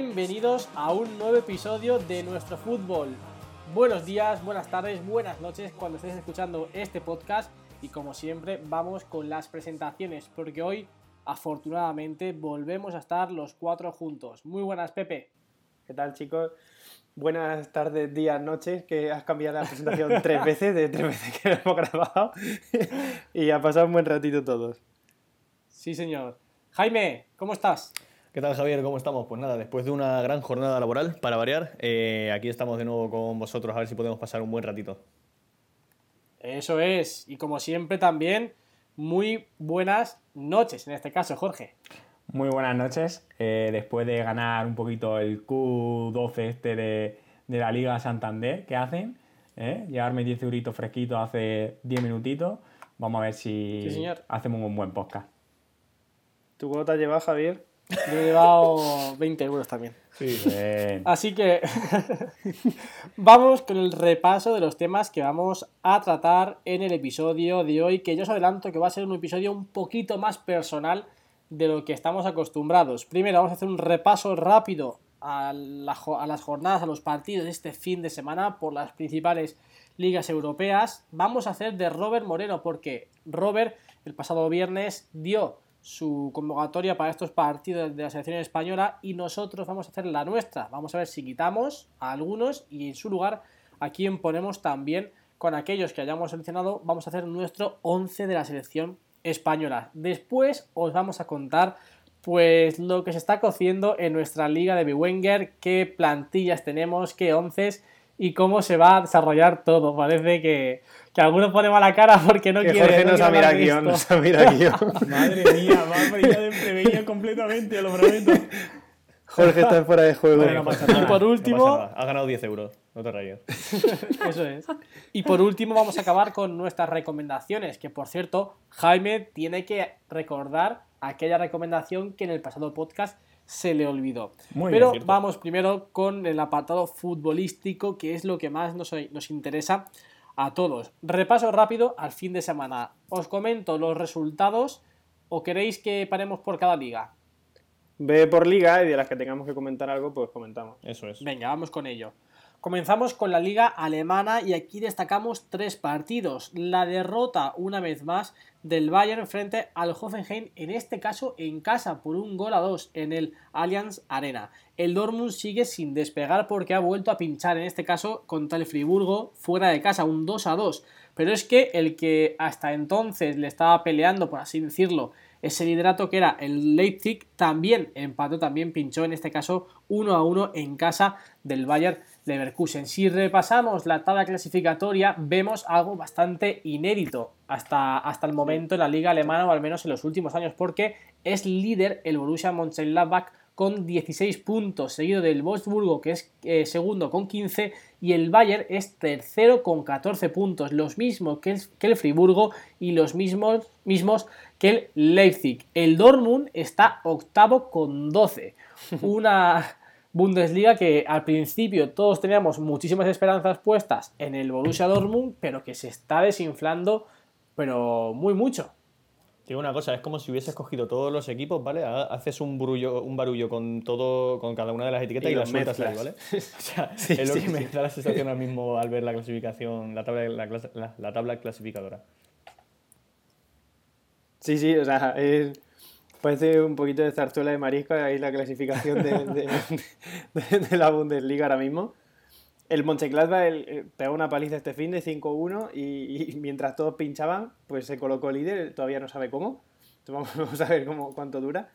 Bienvenidos a un nuevo episodio de nuestro fútbol. Buenos días, buenas tardes, buenas noches cuando estés escuchando este podcast y como siempre vamos con las presentaciones porque hoy afortunadamente volvemos a estar los cuatro juntos. Muy buenas Pepe. ¿Qué tal chicos? Buenas tardes, días, noches, que has cambiado la presentación tres veces, de tres veces que hemos grabado y ha pasado un buen ratito todos. Sí señor. Jaime, ¿cómo estás? ¿Qué tal Javier? ¿Cómo estamos? Pues nada, después de una gran jornada laboral, para variar, eh, aquí estamos de nuevo con vosotros a ver si podemos pasar un buen ratito. Eso es, y como siempre también, muy buenas noches, en este caso, Jorge. Muy buenas noches. Eh, después de ganar un poquito el Q12 este de, la Liga Santander que hacen, ¿eh? llevarme 10 euritos fresquitos hace 10 minutitos, vamos a ver si hacemos un buen podcast. ¿Tu cuota lleva, Javier? Yo he llevado 20 euros también. Sí, Así que vamos con el repaso de los temas que vamos a tratar en el episodio de hoy, que yo os adelanto que va a ser un episodio un poquito más personal de lo que estamos acostumbrados. Primero vamos a hacer un repaso rápido a, a las jornadas, a los partidos de este fin de semana por las principales ligas europeas. Vamos a hacer de Robert Moreno porque Robert el pasado viernes dio su convocatoria para estos partidos de la selección española y nosotros vamos a hacer la nuestra. Vamos a ver si quitamos a algunos y en su lugar a quién ponemos también con aquellos que hayamos seleccionado. Vamos a hacer nuestro 11 de la selección española. Después os vamos a contar pues lo que se está cociendo en nuestra liga de Wenger, qué plantillas tenemos, qué onces y cómo se va a desarrollar todo. Parece que, que alguno pone mala cara porque no quiere. Jorge no se mira guion, no se mira guion. Madre mía, va a brillar de completamente, lo prometo. Jorge está fuera de juego. y por último. ha ganado 10 euros, no te rayes. Eso es. Y por último, vamos a acabar con nuestras recomendaciones. Que por cierto, Jaime tiene que recordar aquella recomendación que en el pasado podcast se le olvidó. Pero vamos primero con el apartado futbolístico, que es lo que más nos, nos interesa a todos. Repaso rápido al fin de semana. Os comento los resultados o queréis que paremos por cada liga. Ve por liga y de las que tengamos que comentar algo, pues comentamos. Eso es. Venga, vamos con ello. Comenzamos con la liga alemana y aquí destacamos tres partidos. La derrota una vez más del Bayern frente al Hoffenheim, en este caso en casa por un gol a dos en el Allianz Arena. El Dortmund sigue sin despegar porque ha vuelto a pinchar, en este caso contra el Friburgo fuera de casa, un 2 a 2. Pero es que el que hasta entonces le estaba peleando, por así decirlo, ese liderato que era el Leipzig, también empató, también pinchó, en este caso 1 a 1 en casa del Bayern Leverkusen. Si repasamos la tabla clasificatoria, vemos algo bastante inédito hasta, hasta el momento en la liga alemana, o al menos en los últimos años, porque es líder el Borussia Mönchengladbach con 16 puntos, seguido del Wolfsburgo, que es eh, segundo con 15, y el Bayern es tercero con 14 puntos, los mismos que el, que el Friburgo y los mismos, mismos que el Leipzig. El Dortmund está octavo con 12. Una, Bundesliga que al principio todos teníamos muchísimas esperanzas puestas en el Borussia Dortmund, pero que se está desinflando, pero muy mucho. Digo una cosa, es como si hubieses cogido todos los equipos, ¿vale? Haces un barullo, un barullo con todo, con cada una de las etiquetas y, las sueltas ahí, ¿vale? o sea, es lo que me da la sensación ahora mismo al ver la clasificación, la tabla, la, tabla clasificadora. Sí, sí, o sea, es Parece un poquito de zarzuela de marisco ahí la clasificación de, de, la Bundesliga ahora mismo. El Mönchengladbach el, pegó una paliza este fin de 5-1 y, mientras todos pinchaban, pues se colocó líder, todavía no sabe cómo. Entonces vamos, a ver cómo, cuánto dura.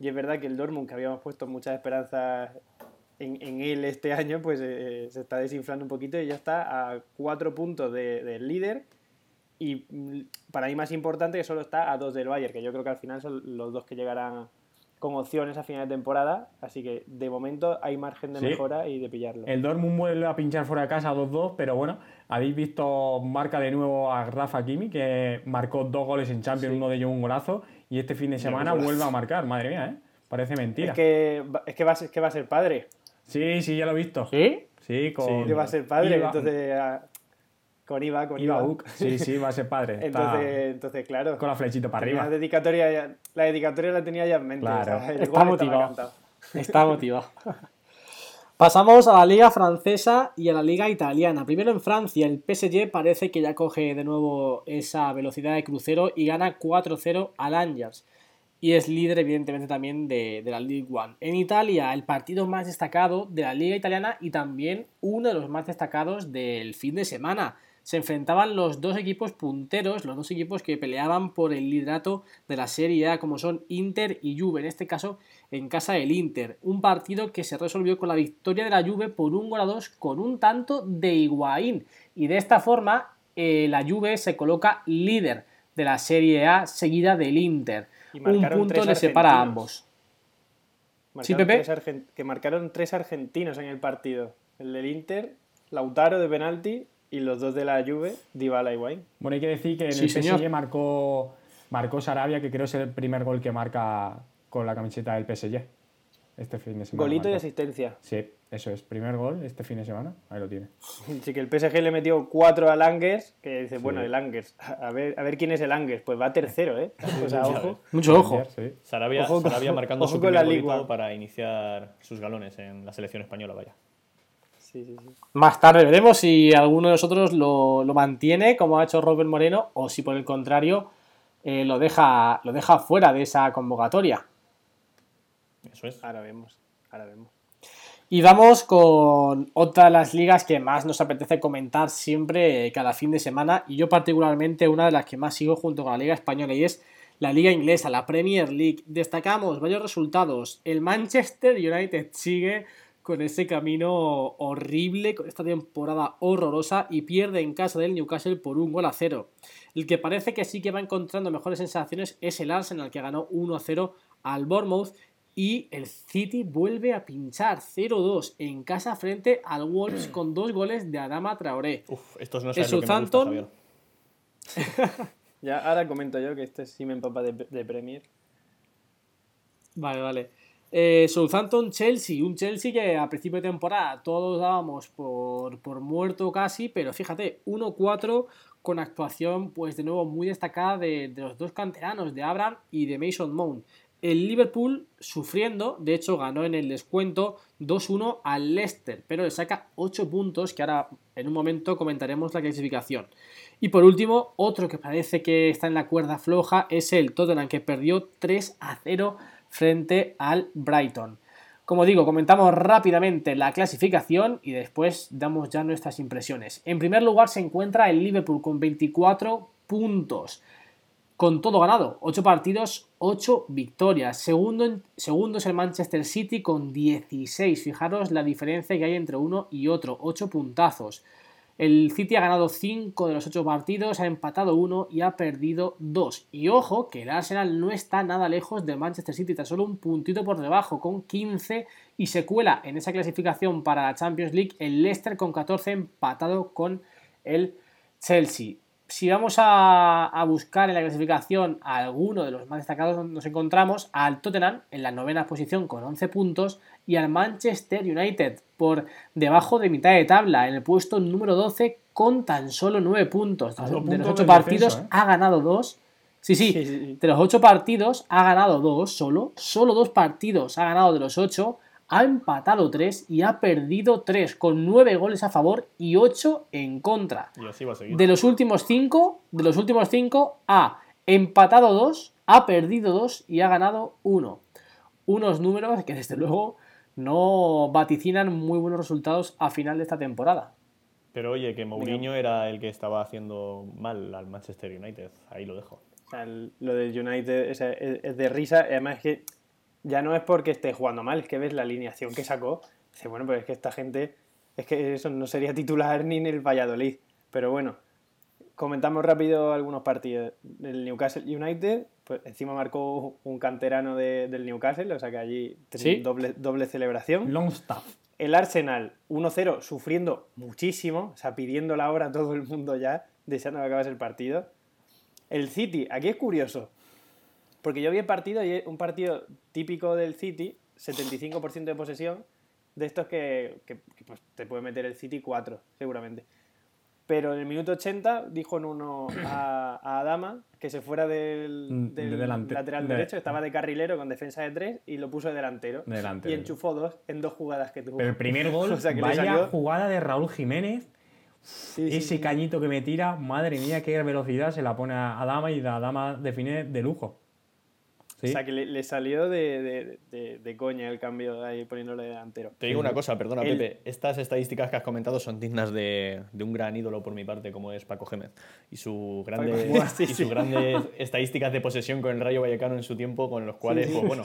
Y es verdad que el Dortmund, que habíamos puesto muchas esperanzas en, en él este año, pues eh, se está desinflando un poquito y ya está a cuatro puntos del líder y mm, para mí más importante que solo está a dos del Bayern, que yo creo que al final son los dos que llegarán con opciones a final de temporada, así que de momento hay margen de mejora y de pillarlo. El Dortmund vuelve a pinchar fuera de casa 2-2, pero bueno, habéis visto marca de nuevo a Rafa Kimi, que marcó dos goles en Champions, uno de ellos un golazo, y este fin de semana vuelve a marcar, madre mía, ¿eh? Parece mentira. Es que, es que, va, a ser, que va a ser padre. Sí, sí, ya lo he visto. ¿Sí? Sí, con... que va a ser padre, entonces... Con Iba, con Iba. Sí, sí, va a ser padre. entonces, entonces, claro. Con la flechita para arriba. La dedicatoria, la dedicatoria la tenía ya en mente. Claro. Está motivado. Está motivado. Pasamos a la liga francesa y a la liga italiana. Primero en Francia, el PSG parece que ya coge de nuevo esa velocidad de crucero y gana 4-0 al Angers. Y es líder, evidentemente, también de, de la Ligue 1. En Italia, el partido más destacado de la liga italiana y también uno de los más destacados del fin de semana se enfrentaban los dos equipos punteros, los dos equipos que peleaban por el liderato de la Serie A, como son Inter y Juve, en este caso en casa del Inter. Un partido que se resolvió con la victoria de la Juve por un gol a dos con un tanto de Higuaín. Y de esta forma, eh, la Juve se coloca líder de la Serie A, seguida del Inter. Un punto le separa a ambos. ¿Sí, Pepe? que marcaron tres argentinos en el partido. El del Inter, Lautaro de penalti y los dos de la Juve, Dybala y Wayne. Bueno, hay que decir que en el PSG marcó, marcó Sarabia, que creo es el primer gol que marca con la camiseta del PSG este fin de semana. Golito y asistencia. Sí, eso es. Primer gol este fin de semana. Ahí lo tiene. Sí, que el PSG le metió cuatro al Angers, que dice, bueno, el Angers, a ver, a ver quién es el Angers. Pues va tercero, ¿eh? O sea, ojo. Mucho ojo. Sarabia, Sarabia marcando su primer golito para iniciar sus galones en la selección española, vaya. Más tarde veremos si alguno de nosotros lo, mantiene, como ha hecho Robert Moreno, o si por el contrario eh, lo, deja, lo deja fuera de esa convocatoria. Eso es. Ahora vemos. Ahora vemos. Y vamos con otra de las ligas que más nos apetece comentar siempre, eh, cada fin de semana, y yo particularmente una de las que más sigo junto con la Liga Española, y es la Liga Inglesa, la Premier League. Destacamos varios resultados. El Manchester United sigue con ese camino horrible, con esta temporada horrorosa y pierde en casa del Newcastle por un gol a cero. El que parece que sí que va encontrando mejores sensaciones es el Arsenal que ganó 1 a 0 al Bournemouth y el City vuelve a pinchar 0-2 en casa frente al Wolves con dos goles de Adama Traoré. Uf, estos no el Southampton... ya, ahora comento yo que este sí me empapa de, de Premier. Vale, vale. Eh, Southampton-Chelsea, un Chelsea que a principio de temporada todos dábamos por, muerto casi, pero fíjate, 1-4 con actuación pues de nuevo muy destacada de, los dos canteranos, de Abraham y de Mason Mount. El Liverpool sufriendo, de hecho ganó en el descuento 2-1 al Leicester, pero le saca 8 puntos que ahora en un momento comentaremos la clasificación. Y por último, otro que parece que está en la cuerda floja es el Tottenham que perdió 3 0 frente al Brighton. Como digo, comentamos rápidamente la clasificación y después damos ya nuestras impresiones. En primer lugar se encuentra el Liverpool con 24 puntos, con todo ganado, 8 partidos, 8 victorias. Segundo, segundo es el Manchester City con 16. Fijaros la diferencia que hay entre uno y otro, 8 puntazos. El City ha ganado 5 de los 8 partidos, ha empatado 1 y ha perdido 2. Y ojo que el Arsenal no está nada lejos del Manchester City, está solo un puntito por debajo con 15 y se cuela en esa clasificación para la Champions League el Leicester con 14 empatado con el Chelsea si vamos a, buscar en la clasificación a alguno de los más destacados, nos encontramos al Tottenham en la novena posición con 11 puntos y al Manchester United por debajo de mitad de tabla en el puesto número 12 con tan solo 9 puntos. De, los 8 partidos ¿eh? ha ganado 2. Sí, sí, de los 8 partidos ha ganado 2 solo. Solo 2 partidos ha ganado de los 8 ha empatado 3 y ha perdido 3, con 9 goles a favor y 8 en contra. De los últimos 5, de los últimos 5 ha empatado 2, ha perdido 2 y ha ganado 1. Unos números que desde luego no vaticinan muy buenos resultados a final de esta temporada. Pero oye, que Mourinho era el que estaba haciendo mal al Manchester United. Ahí lo dejo. lo del United es, es de risa. Además es que ya no es porque esté jugando mal, es que ves la alineación que sacó. Dice, bueno, pues es que esta gente, es que eso no sería titular ni en el Valladolid. Pero bueno, comentamos rápido algunos partidos. El Newcastle United, pues encima marcó un canterano del Newcastle, o sea que allí doble, doble celebración. Longstaff. El Arsenal 1-0 sufriendo muchísimo, o sea, pidiendo la hora a todo el mundo ya, deseando que acabase el partido. El City, aquí es curioso, porque yo vi el partido y un partido típico del City, 75% de posesión, de estos que, pues, te puede meter el City 4, seguramente. Pero en el minuto 80 dijo en uno a, Adama que se fuera del, mm, lateral derecho, estaba de carrilero con defensa de 3 y lo puso de delantero. Y enchufó dos en dos jugadas que tuvo. Pero el primer gol, vaya jugada de Raúl Jiménez. ese cañito que me tira, madre mía, qué velocidad se la pone a Adama y la Adama define de lujo. O sea, que le, salió de, coña el cambio ahí poniéndole delantero. Te digo una cosa, perdona, Pepe. Estas estadísticas que has comentado son dignas de, un gran ídolo por mi parte, como es Paco Gémez. Y, su grande, y sus grandes estadísticas de posesión con el Rayo Vallecano en su tiempo, con los cuales, pues bueno,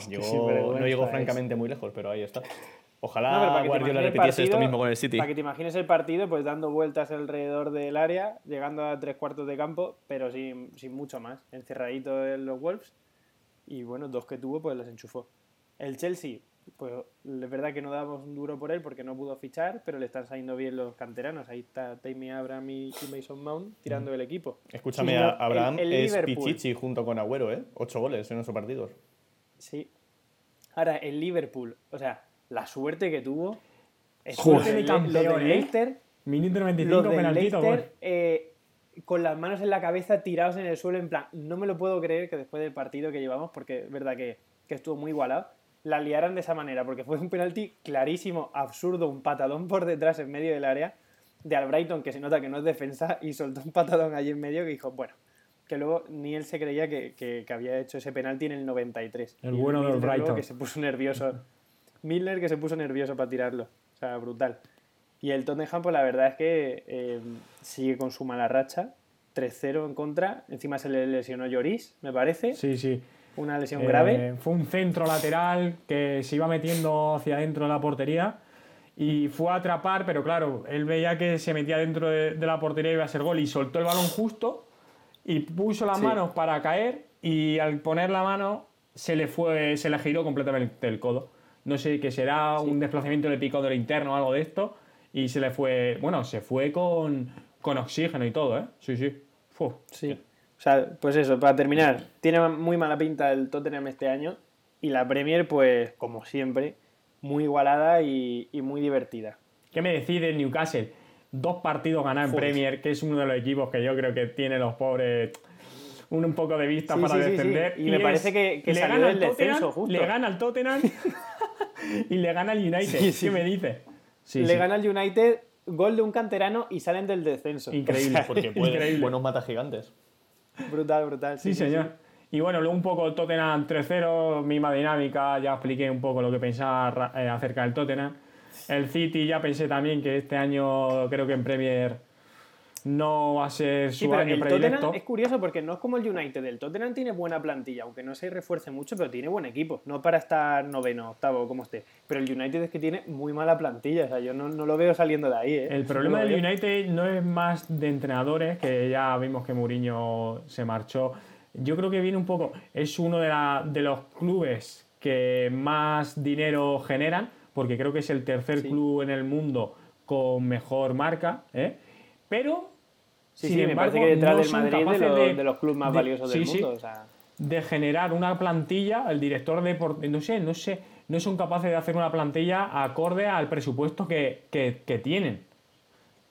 no llegó francamente muy lejos, pero ahí está. Ojalá Guardiola repitiese esto mismo con el City. Para que te imagines el partido, pues dando vueltas alrededor del área, llegando a tres cuartos de campo, pero sin, sin mucho más. Encerradito en los Wolves y bueno, dos que tuvo, pues las enchufó. El Chelsea, pues es verdad que no damos un duro por él porque no pudo fichar, pero le están saliendo bien los canteranos. Ahí está Tammy Abraham y, Mason Mount tirando el equipo. Escúchame, Abraham es Pichichi junto con Agüero, ¿eh? Ocho goles en ocho partidos. Sí. Ahora, el Liverpool, o sea, la suerte que tuvo. Suerte de campeón, ¿eh? Leicester, Minuto 95, penaltito, eh, con las manos en la cabeza tirados en el suelo, en plan, no me lo puedo creer que después del partido que llevamos, porque es verdad que, estuvo muy igualado, la liaran de esa manera, porque fue un penalti clarísimo, absurdo, un patadón por detrás en medio del área de Albrighton, que se nota que no es defensa, y soltó un patadón allí en medio que dijo, bueno, que luego ni él se creía que, había hecho ese penalti en el 93. El bueno de Albrighton. Que se puso nervioso. Milner que se puso nervioso para tirarlo. O sea, brutal. Y el Tottenham, pues la verdad es que eh, sigue con su mala racha. 3-0 en contra. Encima se le lesionó Lloris, me parece. Sí, sí. Una lesión grave. Eh, fue un centro lateral que se iba metiendo hacia dentro de la portería y fue a atrapar, pero claro, él veía que se metía dentro de, la portería y iba a ser gol y soltó el balón justo y puso las manos para caer y al poner la mano se le fue, se le giró completamente el codo. No sé qué será, un desplazamiento del picador interno o algo de esto y se le fue, bueno, se fue con, con oxígeno y todo, ¿eh? Sí, sí. Sí. O sea, pues eso, para terminar, tiene muy mala pinta el Tottenham este año y la Premier, pues, como siempre, muy igualada y, muy divertida. ¿Qué me decide el Newcastle? Dos partidos ganados en Premier, que es uno de los equipos que yo creo que tiene los pobres un, poco de vista para defender. Y, me parece que, le gana el descenso, justo. Le gana al Tottenham y le gana al United. ¿Qué me le gana al United, gol de un canterano y salen del descenso. Increíble, porque puede, buenos mata gigantes. Brutal, brutal. Sí, señor. Y bueno, luego un poco el Tottenham 3-0, misma dinámica, ya expliqué un poco lo que pensaba eh, acerca del Tottenham. El City ya pensé también que este año creo que en Premier no va a ser su año el Tottenham es curioso porque no es como el United. El Tottenham tiene buena plantilla, aunque no se refuerce mucho, pero tiene buen equipo. No para estar noveno, octavo, como esté. Pero el United es que tiene muy mala plantilla. O sea, yo no, lo veo saliendo de ahí. ¿eh? El problema del United no es más de entrenadores, que ya vimos que Mourinho se marchó. Yo creo que viene un poco. Es uno de, de los clubes que más dinero generan, porque creo que es el tercer club en el mundo con mejor marca. ¿eh? Pero Sí, Sin embargo, me parece que detrás del Madrid de, de, los clubes más valiosos del mundo. De generar una plantilla, el director de no sé, no sé, no son capaces de hacer una plantilla acorde al presupuesto que, que, tienen.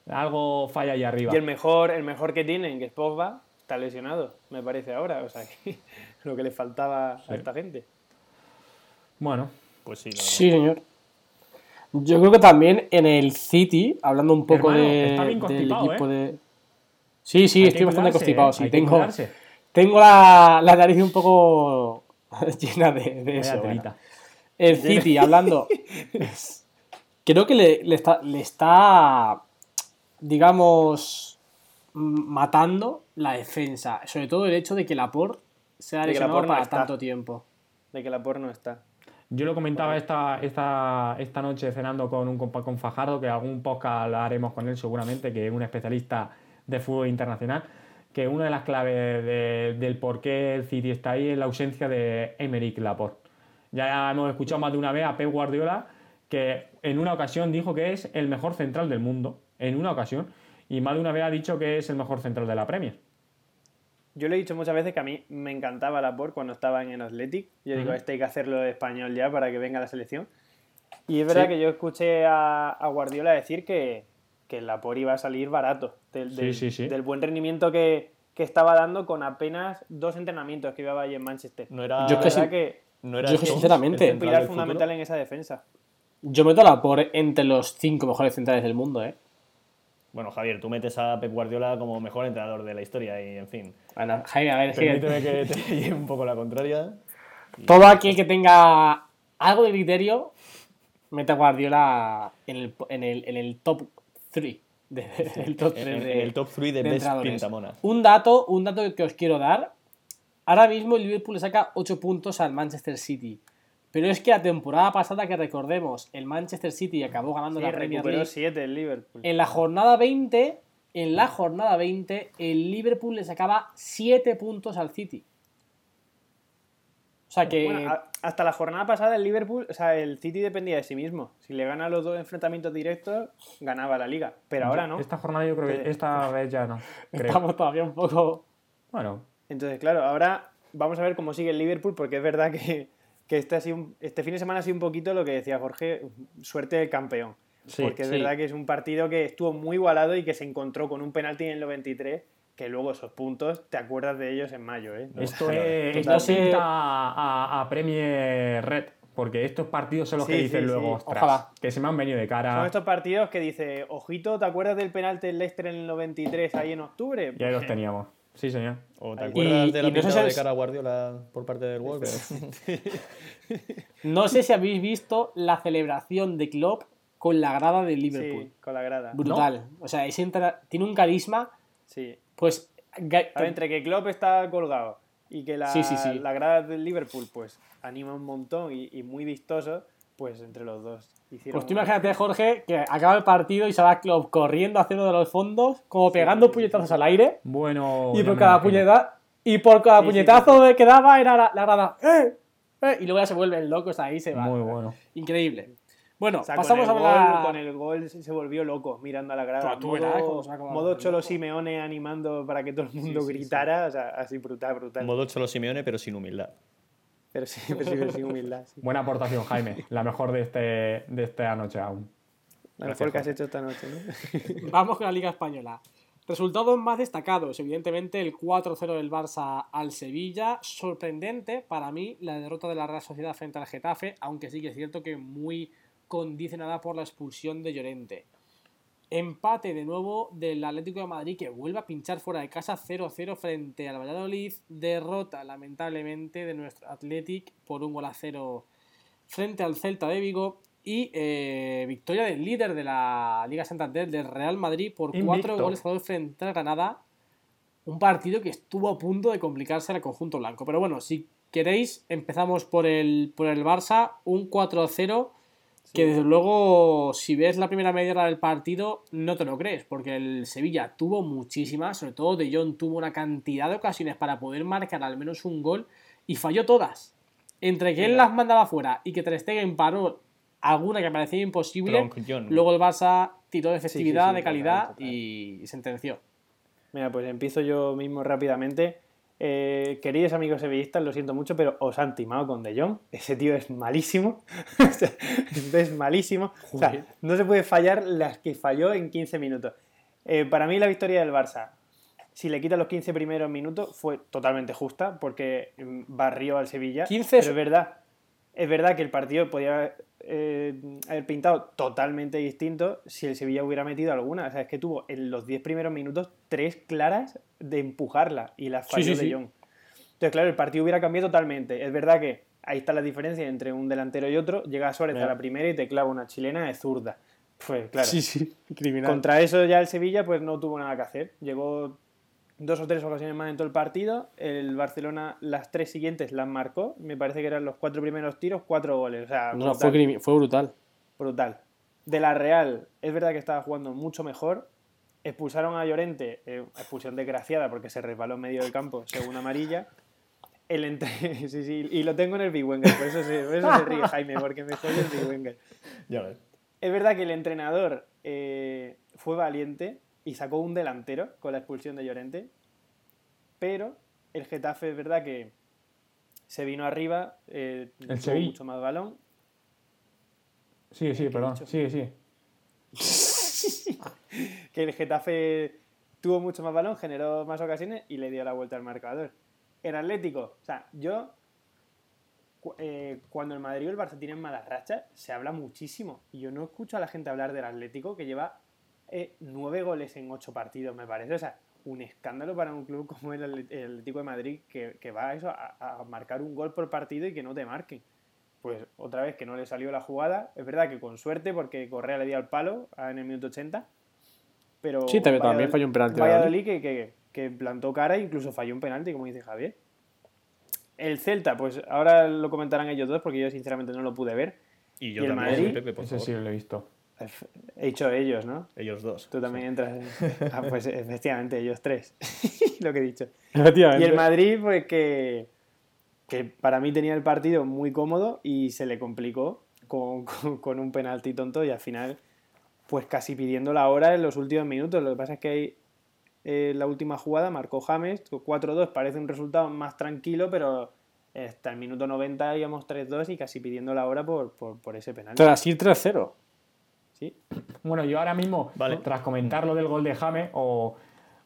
Algo falla ahí arriba. Y el mejor, el mejor que tienen, que es Pogba, está lesionado, me parece ahora. O sea, lo que le faltaba a esta gente. Bueno, pues sí. Sí, señor. Yo creo que también en el City, hablando un poco de, del equipo ¿eh? de Sí, sí, estoy bastante constipado. Sí. Tengo, tengo la, la, nariz un poco llena de, eso. El City, hablando. creo que le, le, está, le está, digamos, matando la defensa. Sobre todo el hecho de que Laporte se ha lesionado para tanto tiempo. De que Laporte no está. Yo lo comentaba esta, esta, esta noche cenando con un compa con Fajardo, que algún podcast lo haremos con él seguramente, que es un especialista de fútbol internacional. que una de las claves del por qué el City está ahí es la ausencia de Emerick Laporte. Ya hemos escuchado más de una vez a Pep Guardiola que en una ocasión dijo que es el mejor central del mundo. En una ocasión. Y más de una vez ha dicho que es el mejor central de la Premier. Yo le he dicho muchas veces que a mí me encantaba Laporte cuando estaba en el Athletic. Yo digo, este hay que hacerlo de español ya para que venga la selección. Y es verdad que yo escuché a, Guardiola decir que, que Laporte iba a salir barato del, del buen rendimiento que, que, estaba dando con apenas dos entrenamientos que iba allí en Manchester. No era, yo que, que no era yo que sinceramente un pilar fundamental en esa defensa. Yo meto a Laporte entre los cinco mejores centrales del mundo, ¿eh? Bueno, Javier, tú metes a Pep Guardiola como mejor entrenador de la historia y, en fin. Bueno, Javier, a ver, Permíteme que te lleve un poco la contraria. Todo aquel que tenga algo de criterio, mete a Guardiola en el, en el, en el top 3. De, el top 3 en, el top 3 de, best pintamona. Un dato, un dato que os quiero dar. Ahora mismo el Liverpool le saca 8 puntos al Manchester City. Pero es que la temporada pasada, que recordemos, el Manchester City acabó ganando la Premier League. 7 el Liverpool. En la jornada 20, en la jornada 20, el Liverpool le sacaba 7 puntos al City. O sea que. hasta la jornada pasada el Liverpool, o sea, el City dependía de sí mismo. Si le gana los dos enfrentamientos directos, ganaba la liga. Pero ahora no. Esta jornada yo creo que esta vez ya no. Estamos todavía un poco. Bueno. Entonces, claro, ahora vamos a ver cómo sigue el Liverpool, porque es verdad que que este, ha sido este fin de semana ha sido un poquito lo que decía Jorge, suerte de campeón. porque es verdad que es un partido que estuvo muy igualado y que se encontró con un penalti en el 93 que luego esos puntos te acuerdas de ellos en mayo. ¿eh? Esto, es, esto a, a, Premier Red, porque estos partidos son los que dicen luego, ostras, que se me han venido de cara. Son estos partidos que dice, ojito, ¿te acuerdas del penalti en Leicester en el 93 ahí en octubre? Ya los teníamos. Sí, señor. ¿O te acuerdas de la pintada de cara a Guardiola por parte del Walker? no sé si habéis visto la celebración de Klopp con la grada de Liverpool. Sí, con la grada. Brutal. O sea, tiene un carisma. Sí. Pues. entre que Klopp está colgado y que la, la grada del Liverpool, pues anima un montón y, y muy vistoso, pues entre los dos pues tú imagínate, Jorge, que acaba el partido y se va Klopp corriendo haciendo de los fondos, como pegando puñetazos al aire. Bueno. Y por cada puñetazo. Y por cada puñetazo que daba era la, grada. ¡Eh! ¡Eh! Y luego ya se vuelven locos ahí se va. Muy bueno. Increíble. Bueno, pasamos a hablar. Con el gol se volvió loco mirando a la grada. modo, modo Cholo Simeone animando para que todo el mundo gritara. O sea, así brutal, brutal. Modo Cholo Simeone, pero sin humildad. Pero sí, pero sí, humildad. Buena aportación, Jaime. La mejor de, este, de esta noche aún. La mejor que has hecho esta noche, ¿no? Vamos con la Liga Española. Resultados más destacados, evidentemente el 4-0 del Barça al Sevilla. Sorprendente para mí la derrota de la Real Sociedad frente al Getafe, aunque sí que es cierto que muy condicionada por la expulsión de Llorente. Empate de nuevo del Atlético de Madrid que vuelve a pinchar fuera de casa 0-0 frente al Valladolid. Derrota lamentablemente de nuestro Athletic por un gol a 0 frente al Celta de Vigo. Y eh, victoria del líder de la Liga Santander, del Real Madrid, por 4 goles a 2 frente al Granada. Un partido que estuvo a punto de complicarse al conjunto blanco. Pero bueno, si queréis, empezamos por el, por el Barça. Un 4-0 que desde luego, si ves la primera media hora del partido, no te lo crees, porque el Sevilla tuvo muchísimas, sobre todo De Jong tuvo una cantidad de ocasiones para poder marcar al menos un gol y falló todas. Entre que él las mandaba fuera y que Ter Stegen paró alguna que parecía imposible, luego el Barça tiró de festividad, de calidad y sentenció. Mira, pues empiezo yo mismo rápidamente. Eh, queridos amigos sevillistas, lo siento mucho, pero os han timado con De Jong. Ese tío es malísimo. es malísimo. O sea, no se puede fallar las que falló en 15 minutos. Eh, para mí la victoria del Barça, si le quita los 15 primeros minutos, fue totalmente justa porque mm, barrió al Sevilla. 15 pero es verdad, es verdad que el partido podía eh, haber pintado totalmente distinto si el Sevilla hubiera metido alguna. O sea, es que tuvo en los 10 primeros minutos tres claras de empujarla y las falló de Jong. Entonces, claro, el partido hubiera cambiado totalmente. Es verdad que ahí está la diferencia entre un delantero y otro. Llega Suárez a la primera y te clava una chilena de zurda. Pues claro. Sí, sí, criminal. Contra eso ya el Sevilla pues no tuvo nada que hacer. Llegó dos o tres ocasiones más en todo el partido. El Barcelona las tres siguientes las marcó. Me parece que eran los cuatro primeros tiros, cuatro goles. O sea, no, fue, fue brutal. Brutal. De la Real, es verdad que estaba jugando mucho mejor. expulsaron a Llorente, eh, expulsión desgraciada porque se resbaló en medio del campo, según amarilla. El entre... sí, sí, y lo tengo en el Big Wenger, por eso se, por eso se ríe Jaime, porque me jode el Big Wenger. Ya ves. Es verdad que el entrenador eh, fue valiente y sacó un delantero con la expulsión de Llorente, pero el Getafe es verdad que se vino arriba, eh, El tuvo mucho más balón. Sí, sí, ¿Qué he perdón. Sí, sí. que el Getafe tuvo mucho más balón, generó más ocasiones y le dio la vuelta al marcador. El Atlético, o sea, yo eh, cuando el Madrid o el Barça tienen malas rachas, se habla muchísimo. Y yo no escucho a la gente hablar del Atlético que lleva eh, nueve goles en ocho partidos, me parece. O sea, un escándalo para un club como el Atlético de Madrid que, que va a eso, a, a marcar un gol por partido y que no te marquen. Pues otra vez que no le salió la jugada. Es verdad que con suerte, porque Correa le dio al palo en el minuto 80. Pero Sí, también- Valladolid- falló un penalti Valladolid que, que, que plantó cara e incluso falló un penalti, como dice Javier. El Celta, pues ahora lo comentarán ellos dos porque yo sinceramente no lo pude ver. Y yo ¿Y el también, Madrid? Pepe, por Ese sí lo he visto. He dicho ellos, ¿no? Ellos dos. Tú también entras. Ah, pues efectivamente, ellos tres. lo que he dicho. Y Efectivamente. el Madrid, pues que, que para mí tenía el partido muy cómodo y se le complicó con, con- con un penalti tonto y al final, pues casi pidiendo la hora en los últimos minutos. Lo que pasa es que ahí, eh, la última jugada marcó James, 4-2, parece un resultado más tranquilo, pero hasta el minuto 90 íbamos 3-2 y casi pidiendo la hora por, por, por ese penalti. Tras ir 3-0. Sí. Bueno, yo ahora mismo, Vale. tras comentar lo del gol de James, o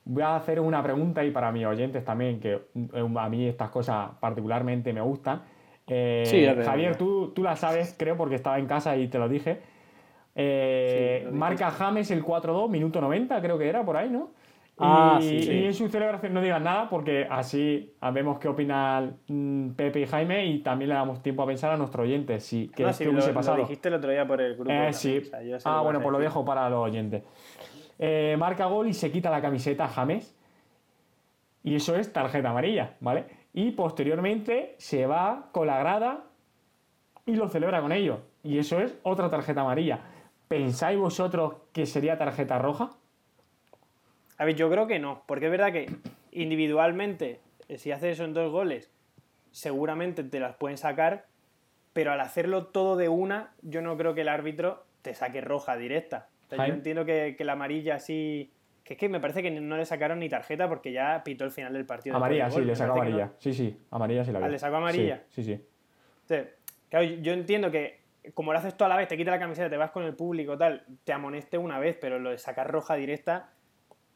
voy a hacer una pregunta y para mis oyentes también, que eh, a mí estas cosas particularmente me gustan. Eh, Sí, Javier, tú, tú la sabes, creo, porque estaba en casa y te lo dije. Eh, Sí, lo marca James el 4-2, minuto 90, creo que era por ahí, ¿no? Y, Ah, sí, sí. y en su celebración no digas nada porque así vemos qué opinan mm, Pepe y Jaime y también le damos tiempo a pensar a nuestro oyente si qué, No, qué sí, lo, hubiese lo pasado. dijiste el otro día por el grupo. Eh, sí. o sea, ah, que bueno, pues lo dejo para los oyentes. Eh, marca gol y se quita la camiseta James. Y eso es tarjeta amarilla, ¿vale? Y posteriormente se va con la grada y lo celebra con ellos. Y eso es otra tarjeta amarilla. ¿Pensáis vosotros que sería tarjeta roja? A ver, yo creo que no, porque es verdad que individualmente, eh, si haces eso en dos goles, seguramente te las pueden sacar, pero al hacerlo todo de una, yo no creo que el árbitro te saque roja directa. O sea, yo entiendo que, que la amarilla sí. Que es que me parece que no le sacaron ni tarjeta porque ya pitó el final del partido. Amarilla, sí, le sacó que no- amarilla. Sí, sí, amarilla sí la Ah, veo. ¿le sacó amarilla? Sí, sí. sí. Entonces, claro, yo entiendo que como lo haces toda la vez, te quitas la camiseta, te vas con el público, tal, te amoneste una vez, pero lo de sacar roja directa,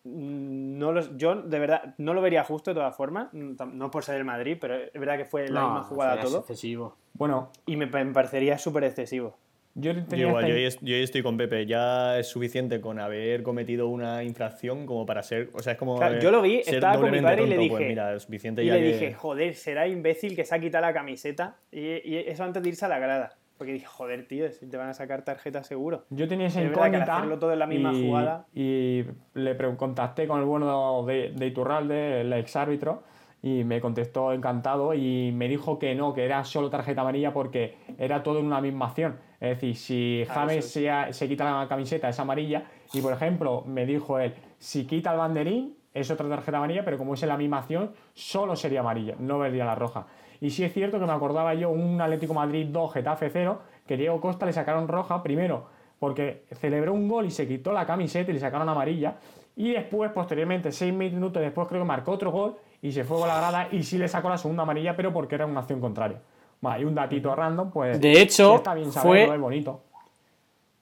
no los, yo de verdad no lo vería justo de todas formas, mm, no por ser el Madrid, pero es verdad que fue la misma jugada sería todo, excesivo. Bueno, y me, me parecería súper excesivo. yo Yo igual, yo, estoy con Pepe. Ya es suficiente con haber cometido una infracción como para ser. O sea, es como. Claro, eh, yo lo vi, ser estaba con mi doblemente padre y le. Pues dije- mira, es suficiente Y ya le que- dije, joder, será imbécil que se ha quitado la camiseta, y, y eso antes de irse a la grada. Porque dije, joder, tío, si te van a sacar tarjeta seguro. Yo tenía esa Es verdad que incógnita. hacerlo todo en la misma y, jugada- Y le contacté con el bueno de, de Iturralde, el ex árbitro, y me contestó encantado y me dijo que no, que era solo tarjeta amarilla porque era todo en una misma acción. Es decir, si Ah, James se, se quita la camiseta, es amarilla, y por ejemplo, me dijo él, si quita el banderín, es otra tarjeta amarilla, pero como es en la misma acción, solo sería amarilla, no vería la roja. Y sí es cierto que me acordaba yo un Atlético Madrid 2, Getafe 0, que Diego Costa le sacaron roja primero porque celebró un gol y se quitó la camiseta y le sacaron amarilla. Y después, posteriormente, seis minutos después, creo que marcó otro gol y se fue con la grada y sí le sacó la segunda amarilla, pero porque era una acción contraria. Bueno, y un datito random, pues. De hecho, está bien fue- saberlo, es bonito.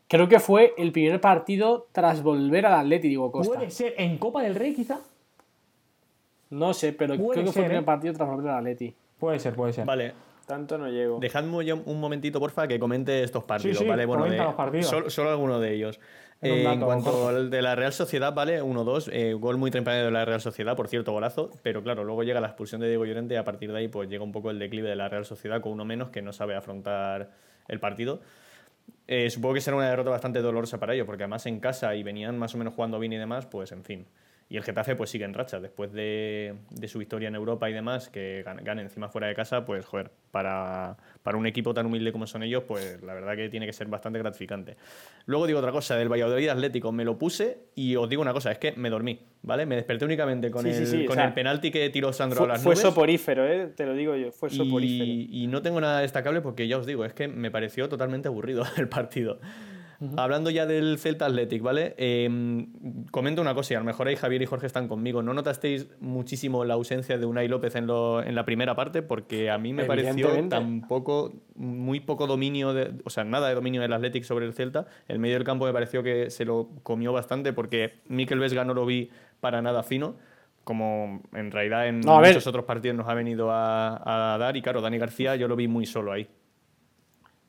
Creo que fue el primer partido tras volver al Atleti, digo Costa. Puede ser en Copa del Rey, quizá. No sé, pero creo que fue el primer ¿eh? partido tras volver al Atleti. Puede ser, puede ser. Vale, Tanto no llego. dejadme yo un momentito, porfa, que comente estos partidos, sí, ¿vale? Bueno, comenta de- los partidos. Solo, solo alguno de ellos. En un Eh, en cuanto al de la Real Sociedad, ¿vale? 1-2, eh, gol muy temprano de la Real Sociedad, por cierto, golazo, pero claro, luego llega la expulsión de Diego Llorente y a partir de ahí pues llega un poco el declive de la Real Sociedad con uno menos que no sabe afrontar el partido. Eh, supongo que será una derrota bastante dolorosa para ellos, porque además en casa y venían más o menos jugando bien y demás, pues en fin. Y el Getafe pues sigue en racha, después de, su victoria en Europa y demás, que gane, encima fuera de casa, pues joder, para, para, un equipo tan humilde como son ellos, pues la verdad que tiene que ser bastante gratificante. Luego digo otra cosa, del Valladolid Atlético, me lo puse y os digo una cosa, es que me dormí, ¿vale? Me desperté únicamente con, el, con el penalti que tiró Sandro fue, a las Fue soporífero, ¿eh? te lo digo yo, fue soporífero. Y, y no tengo nada destacable porque ya os digo, es que me pareció totalmente aburrido el partido. Hablando ya del Celta Athletic, ¿vale? Em, comento una cosa, y a lo mejor ahí Javier y Jorge están conmigo. ¿No notasteis muchísimo la ausencia de Unai López en, en la primera parte? Porque a mí me pareció tampoco, muy poco dominio, de, o sea, nada de dominio del Athletic sobre el Celta. El medio del campo me pareció que se lo comió bastante porque Mikel Vesga no lo vi para nada fino como en realidad en muchos otros partidos nos ha venido a, a, dar. Y claro, Dani García yo lo vi muy solo ahí.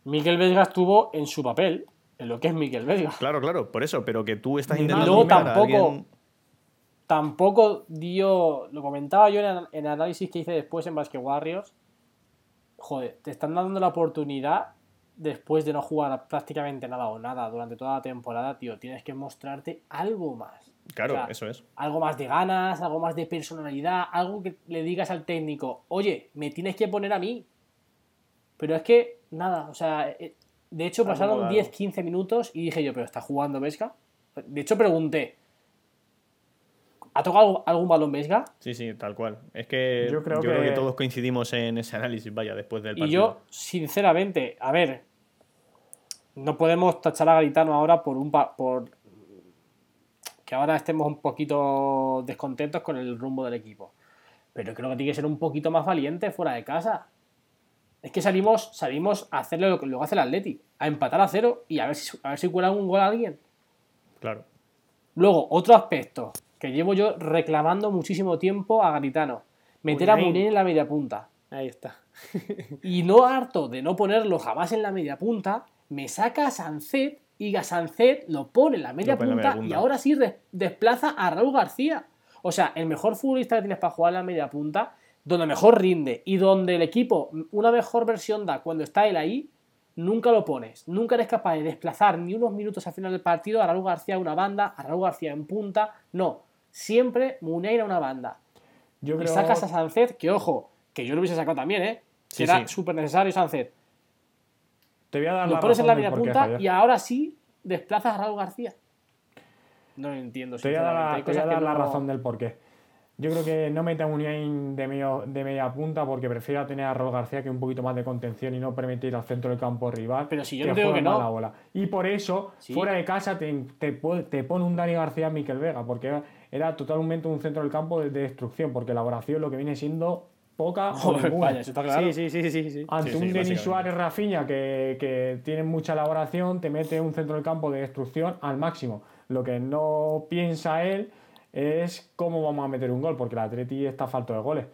Mikel Vesga estuvo en su papel en lo que es Miquel Vesga. Claro, claro, por eso, pero que tú estás intentando. Y luego tampoco, tampoco dio. Lo comentaba yo en el análisis que hice después en Basket Warriors. Joder, te están dando la oportunidad después de no jugar prácticamente nada o nada durante toda la temporada, tío. Tienes que mostrarte algo más. Claro, eso es. Algo más de ganas, algo más de personalidad, algo que le digas al técnico, oye, me tienes que poner a mí. Pero es que, nada, o sea, eh, de hecho, pasaron 10-15 minutos y dije yo, ¿pero está jugando Vesga? De hecho, pregunté, ¿ha tocado algún balón Vesga? Sí, sí, tal cual. Es que yo creo, que... todos coincidimos en ese análisis, vaya, después del partido. Y yo, sinceramente, a ver, no podemos tachar a Garitano ahora por un por que ahora estemos un poquito descontentos con el rumbo del equipo. Pero creo que tiene que ser un poquito más valiente fuera de casa. Es que salimos, salimos a hacerle lo que luego hace el Atleti, a empatar a cero y a ver si, a ver si cuela un gol a alguien. Claro. Luego, otro aspecto que llevo yo reclamando muchísimo tiempo a Garitano. Meter a Munir en la media punta. Ahí está. y no harto de no ponerlo jamás en la media punta, me saca a Sancet y a Sancet lo pone en la media, punta, y ahora sí desplaza a Raúl García. O sea, el mejor futbolista que tienes para jugar en la media punta donde mejor rinde y donde el equipo una mejor versión da cuando está él ahí, nunca lo pones. Nunca eres capaz de desplazar ni unos minutos al final del partido a Raúl García a una banda, a Raúl García en punta. No, siempre Muneira una banda. Yo creo... Y sacas a Sancet, que ojo, que yo lo hubiese sacado también, ¿eh? Que era súper necesario Sancet. Te voy a dar lo pones en la punta y ahora sí desplazas a Raúl García. No lo entiendo. Te voy a dar la, razón del porqué. Yo creo que no mete a Muniain de, medio, de media punta porque prefiero tener a Raúl García que un poquito más de contención y no permitir al centro del campo rival Pero si yo que que no. la bola. Y por eso, fuera de casa, te, te, pone un Dani García Miquel Vega, porque era, totalmente un centro del campo de, destrucción, porque elaboración lo que viene siendo poca o ninguna. Sí, sí, sí, sí, sí. Ante un Denis Suárez Rafiña que, que tiene mucha elaboración, te mete un centro del campo de destrucción al máximo. Lo que no piensa él es cómo vamos a meter un gol, porque el Atleti está falto de goles.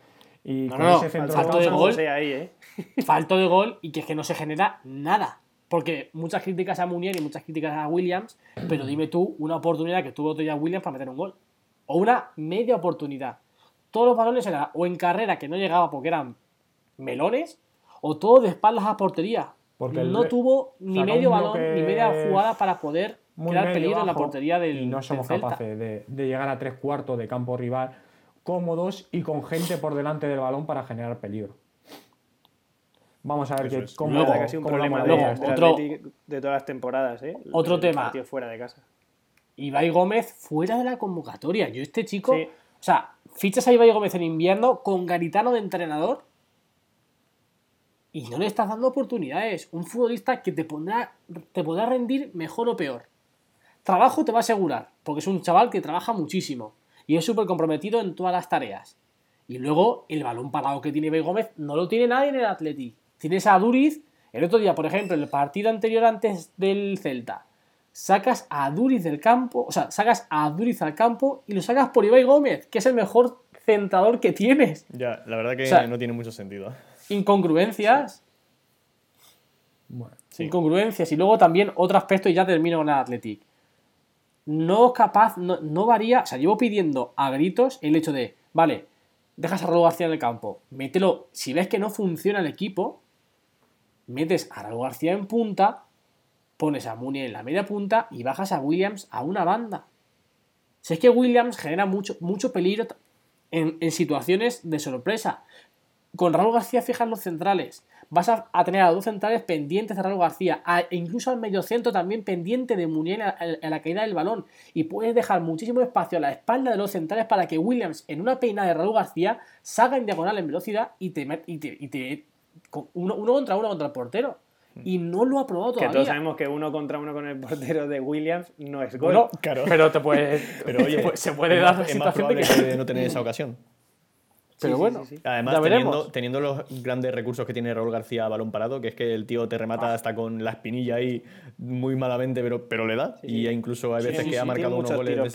Y con ese centro falto de gol, ahí, ¿eh? falto de gol y que es que no se genera nada. Porque muchas críticas a Munier y muchas críticas a Williams, pero dime tú una oportunidad que tuvo todavía Williams para meter un gol. O una media oportunidad. Todos los balones eran o en carrera que no llegaba porque eran melones, o todo de espaldas a portería. Porque no tuvo ni medio balón ni media jugada para poder crear peligro en la portería del. Y no somos capaces de, llegar a tres cuartos de campo rival cómodos y con gente por delante del balón para generar peligro. Vamos a ver qué, cómo, un problema de, de, todas las temporadas. ¿eh? Otro tema. fuera de casa. Ibai Gómez fuera de la convocatoria. Yo, este chico. O sea, fichas a Ibai Gómez en invierno con Garitano de entrenador y no le estás dando oportunidades. Un futbolista que te, pondrá, te podrá rendir mejor o peor. Trabajo te va a asegurar, porque es un chaval que trabaja muchísimo y es súper comprometido en todas las tareas. Y luego el balón parado que tiene Ibai Gómez no lo tiene nadie en el Atleti. Tienes a Duriz, el otro día, por ejemplo, en el partido anterior antes del Celta, sacas a Duriz del campo, o sea, sacas a Duriz al campo y lo sacas por Ibai Gómez, que es el mejor centrador que tienes. Ya, la verdad que no tiene mucho sentido. Incongruencias. Bueno, Incongruencias. Y luego también otro aspecto, y ya termino con el Athletic no capaz, no, varía, o sea, llevo pidiendo a gritos el hecho de, vale, dejas a Raúl García en el campo, mételo, si ves que no funciona el equipo, metes a Raúl García en punta, pones a Muni en la media punta y bajas a Williams a una banda. Si es que Williams genera mucho, mucho peligro en, en situaciones de sorpresa. Con Raúl García fijas los centrales. Vas a, tener a dos centrales pendientes de Raúl García, e incluso al mediocentro también pendiente de Munier en, la caída del balón. Y puedes dejar muchísimo espacio a la espalda de los centrales para que Williams, en una peinada de Raúl García, salga en diagonal en velocidad y te, y te, y te uno, contra uno contra el portero. Y no lo ha probado todavía. Que todos sabemos que uno contra uno con el portero de Williams no es gol. claro. Pero te puede, pero oye, se puede dar es más probable que no tener esa ocasión. Pero bueno, además teniendo, teniendo, los grandes recursos que tiene Raúl García a balón parado, que es que el tío te remata hasta con la espinilla ahí muy malamente, pero, pero le da. y incluso hay veces que ha marcado unos goles.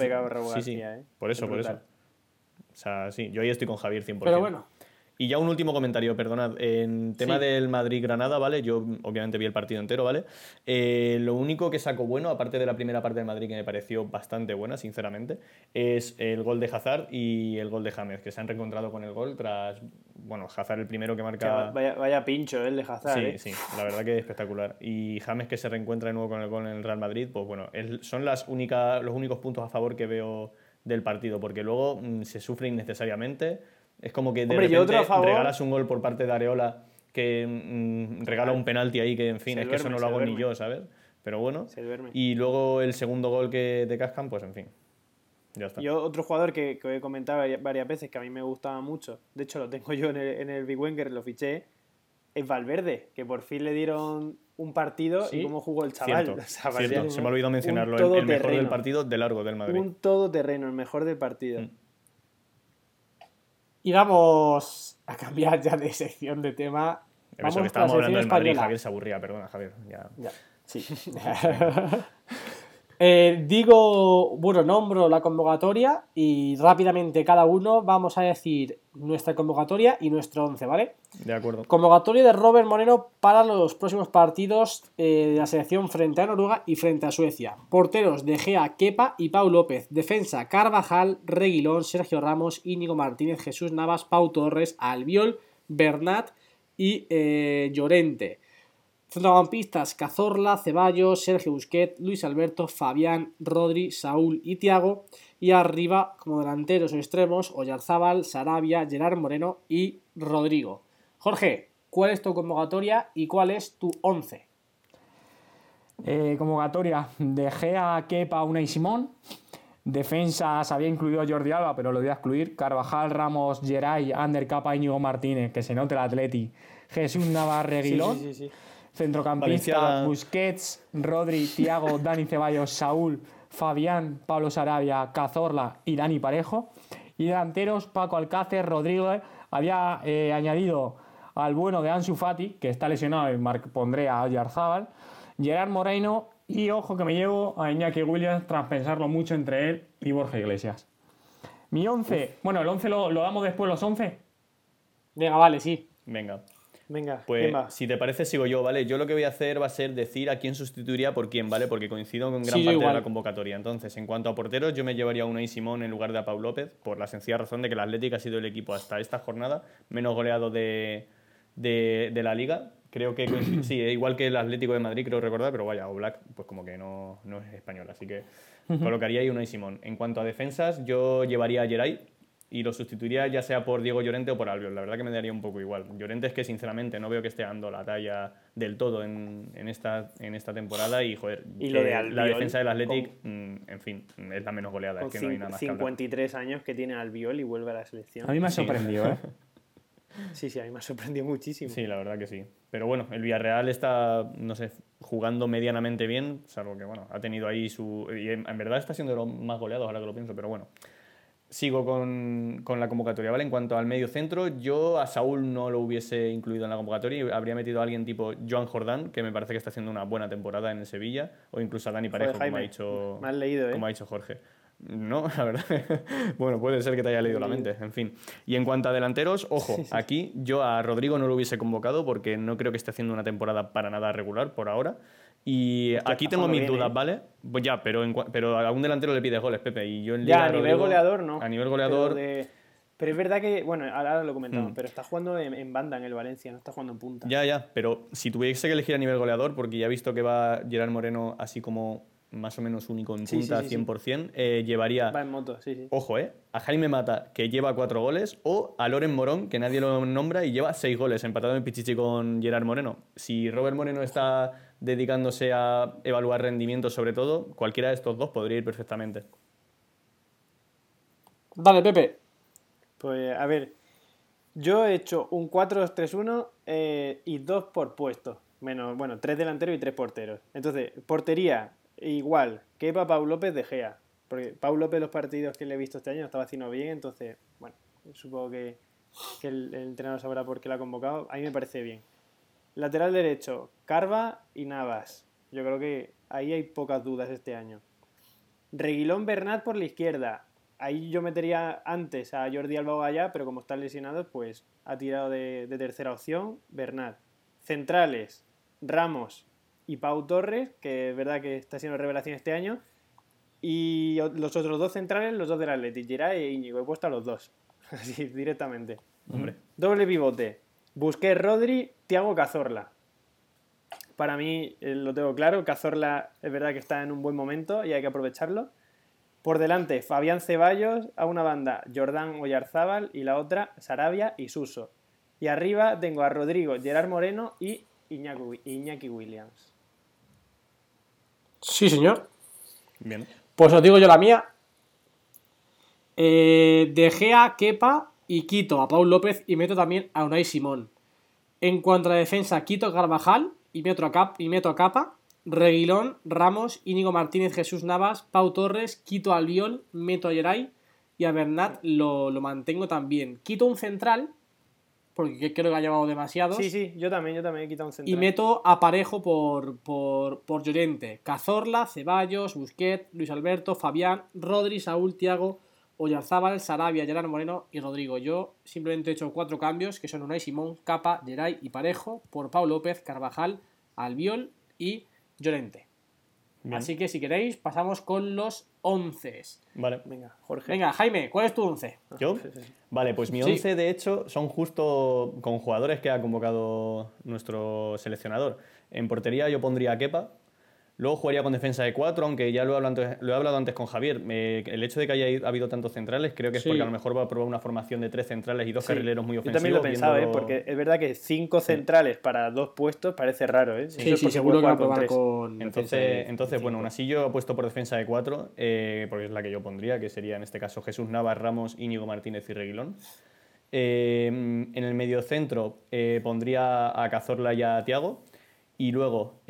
sí, sí. ¿eh? Por eso, por eso. O sea, sí, yo ahí estoy con Javier 100%. Pero bueno, y ya un último comentario, perdonad. En tema del Madrid-Granada, ¿vale? Yo obviamente vi el partido entero, ¿vale? Eh, lo único que saco bueno, aparte de la primera parte del Madrid que me pareció bastante buena, sinceramente, es el gol de Hazard y el gol de James, que se han reencontrado con el gol tras, bueno, Hazard el primero que marca... vaya, pincho el de Hazard, Sí, ¿eh? sí, la verdad que es espectacular. Y James que se reencuentra de nuevo con el gol en el Real Madrid, pues bueno, son las únicas, los únicos puntos a favor que veo del partido, porque luego mm, se sufre innecesariamente es como que de repente regalas un gol por parte de Areola que mm, regala un penalti ahí que, en fin, es que eso no lo hago ni yo, ¿sabes? Pero bueno. Y luego el segundo gol que te cascan, pues en fin. Ya está. Yo, otro jugador que, que he comentado varias veces que a mí me gustaba mucho, de hecho lo tengo yo en el, en el Big Wenger, lo fiché, es Valverde, que por fin le dieron un partido y cómo jugó el chaval. Cierto, Se me ha olvidado mencionarlo, el, mejor del partido de largo del Madrid. Un todoterreno, el mejor del partido. Mm. Y vamos a cambiar ya de sección de tema. Vamos que estábamos hablando del Madrid, Javier se aburría, perdona, Javier. Ya. sí. Eh, digo, bueno, nombro la convocatoria y rápidamente cada uno vamos a decir nuestra convocatoria y nuestro 11, ¿vale? De acuerdo. Convocatoria de Robert Moreno para los próximos partidos eh, de la selección frente a Noruega y frente a Suecia. Porteros de Gea, Kepa y Pau López. Defensa Carvajal, Reguilón, Sergio Ramos, Íñigo Martínez, Jesús Navas, Pau Torres, Albiol, Bernat y eh, Llorente. Centrocampistas Cazorla, Ceballos, Sergio Busquet, Luis Alberto, Fabián, Rodri, Saúl y Tiago. Y arriba, como delanteros o extremos, Oyarzábal, Sarabia, Gerard Moreno y Rodrigo. Jorge, ¿cuál es tu convocatoria y cuál es tu 11? Eh, convocatoria de Gea, Kepa, Una y Simón. Defensa se había incluido a Jordi Alba, pero lo voy a excluir. Carvajal, Ramos, Geray, Ander, Capa, Íñigo Martínez, que se note el Atleti. Jesús Navarre, Guilón. Sí, sí, sí, Centrocampista, Busquets, Rodri, Tiago, Dani Ceballos, Saúl, Fabián, Pablo Sarabia, Cazorla y Dani Parejo. Y delanteros, Paco Alcácer, Rodrigo. Había eh, añadido al bueno de Ansu Fati, que está lesionado y pondré a Oyarzábal, Gerard Moreno y ojo que me llevo a Iñaki Williams tras pensarlo mucho entre él y Borja Iglesias. Mi 11, bueno, el 11 lo, lo damos después, los 11. Venga, vale, sí. Venga. Venga, pues si te parece sigo yo, ¿vale? Yo lo que voy a hacer va a ser decir a quién sustituiría por quién, ¿vale? Porque coincido con gran parte de la convocatoria. Entonces, en cuanto a porteros, yo me llevaría a Unai Simón en lugar de a Pau López, por la sencilla razón de que el Atlético ha sido el equipo hasta esta jornada menos goleado de, de, la liga. Creo que sí, igual que el Atlético de Madrid, creo recordar, pero vaya, o Black, pues como que no, no es español, así que colocaría ahí Unai Simón. En cuanto a defensas, yo llevaría a Geray, y lo sustituiría ya sea por Diego Llorente o por Albiol. La verdad que me daría un poco igual. Llorente es que sinceramente no veo que esté dando la talla del todo en, en esta, en esta temporada y joder, ¿Y lo de la defensa del Athletic, mm, en fin, es la menos goleada. es que no hay nada más 53 años que tiene Albiol y vuelve a la selección. A mí me ha sorprendido, ¿eh? Sí, sí, a mí me ha sorprendido muchísimo. Sí, la verdad que sí. Pero bueno, el Villarreal está, no sé, jugando medianamente bien, salvo que, bueno, ha tenido ahí su... Y en, en verdad está siendo de los más goleados, ahora que lo pienso, pero bueno sigo con, con, la convocatoria, ¿vale? En cuanto al medio centro, yo a Saúl no lo hubiese incluido en la convocatoria y habría metido a alguien tipo Joan Jordán, que me parece que está haciendo una buena temporada en el Sevilla, o incluso a Dani Parejo, como, ha dicho, leído, ¿eh? como ha dicho Jorge. No, la verdad. bueno, puede ser que te haya leído la mente, en fin. Y en cuanto a delanteros, ojo, aquí yo a Rodrigo no lo hubiese convocado porque no creo que esté haciendo una temporada para nada regular por ahora. Y aquí tengo mis dudas, ¿eh? ¿vale? Pues ya, pero, pero a un delantero le pides goles, Pepe. Y yo en ya, a nivel goleador no. A nivel goleador. Pero, es verdad que, bueno, ahora lo comentamos, mm. pero está jugando en, banda en el Valencia, no está jugando en punta. Ya, ya, pero si tuviese que elegir a nivel goleador, porque ya he visto que va Gerard Moreno así como más o menos único en punta, 100%, eh, llevaría... Va en moto, sí, sí. Ojo, ¿eh? A Jaime Mata, que lleva cuatro goles, o a Loren Morón, que nadie lo nombra y lleva seis goles, empatado en Pichichi con Gerard Moreno. Si Robert Moreno está dedicándose a evaluar rendimiento sobre todo, cualquiera de estos dos podría ir perfectamente. Dale, Pepe. Pues a ver, yo he hecho un 4-2-3-1 eh, y dos por puesto. Menos, bueno, tres delanteros y tres porteros. Entonces, portería igual, que para Pau López de Gea. Porque Pau López los partidos que le he visto este año estaba haciendo bien, entonces, bueno, supongo que, el, el, entrenador sabrá por qué lo ha convocado. A mí me parece bien. Lateral derecho, Carva y Navas. Yo creo que ahí hay pocas dudas este año. Reguilón Bernat por la izquierda. Ahí yo metería antes a Jordi Alba Gallá, pero como están lesionados, pues ha tirado de, tercera opción Bernat. Centrales, Ramos y Pau Torres, que es verdad que está siendo revelación este año. Y los otros dos centrales, los dos del Atleti, Giray e Íñigo. He puesto a los dos, así directamente. Hombre. Doble pivote. Busqué Rodri, Tiago Cazorla. Para mí eh, lo tengo claro, Cazorla es verdad que está en un buen momento y hay que aprovecharlo. Por delante, Fabián Ceballos, a una banda Jordán Oyarzábal y la otra Sarabia y Suso. Y arriba tengo a Rodrigo, Gerard Moreno y Iñaki, Williams. Sí, señor. Bien. Pues os digo yo la mía. Eh, de Gea, Kepa y quito a Paul López y meto también a Unai Simón. En cuanto a la defensa, quito Carvajal y meto a, Capa. Reguilón, Ramos, Íñigo Martínez, Jesús Navas, Pau Torres, quito a Albiol, meto a Yeray y a Bernat lo, mantengo también. Quito un central, porque creo que ha llevado demasiado. Sí, sí, yo también, yo también he quitado un central. Y meto a Parejo por, por, por Llorente. Cazorla, Ceballos, Busquet, Luis Alberto, Fabián, Rodri, Saúl, Tiago, Oyarzábal, Sarabia, Gerard Moreno y Rodrigo. Yo simplemente he hecho cuatro cambios, que son Unai Simón, Capa, Geray y Parejo, por Pau López, Carvajal, Albiol y Llorente. Así que si queréis, pasamos con los once. Vale. Venga, Jorge. Venga, Jaime, ¿cuál es tu once? ¿Yo? Vale, pues mi once, de hecho, son justo con jugadores que ha convocado nuestro seleccionador. En portería yo pondría a Kepa, Luego jugaría con defensa de 4, aunque ya lo he hablado antes, lo he hablado antes con Javier. el hecho de que haya habido tantos centrales creo que es porque a lo mejor va a probar una formación de tres centrales y dos carrileros muy ofensivos. Yo también lo pensaba, ¿eh? porque es verdad que cinco centrales para dos puestos parece raro. ¿eh? Sí, sí, seguro que va a probar con, Entonces, entonces bueno, aún así yo he puesto por defensa de 4, eh, porque es la que yo pondría, que sería en este caso Jesús Navas, Ramos, Íñigo Martínez y Reguilón. Eh, en el medio centro pondría a Cazorla y a Tiago. Y luego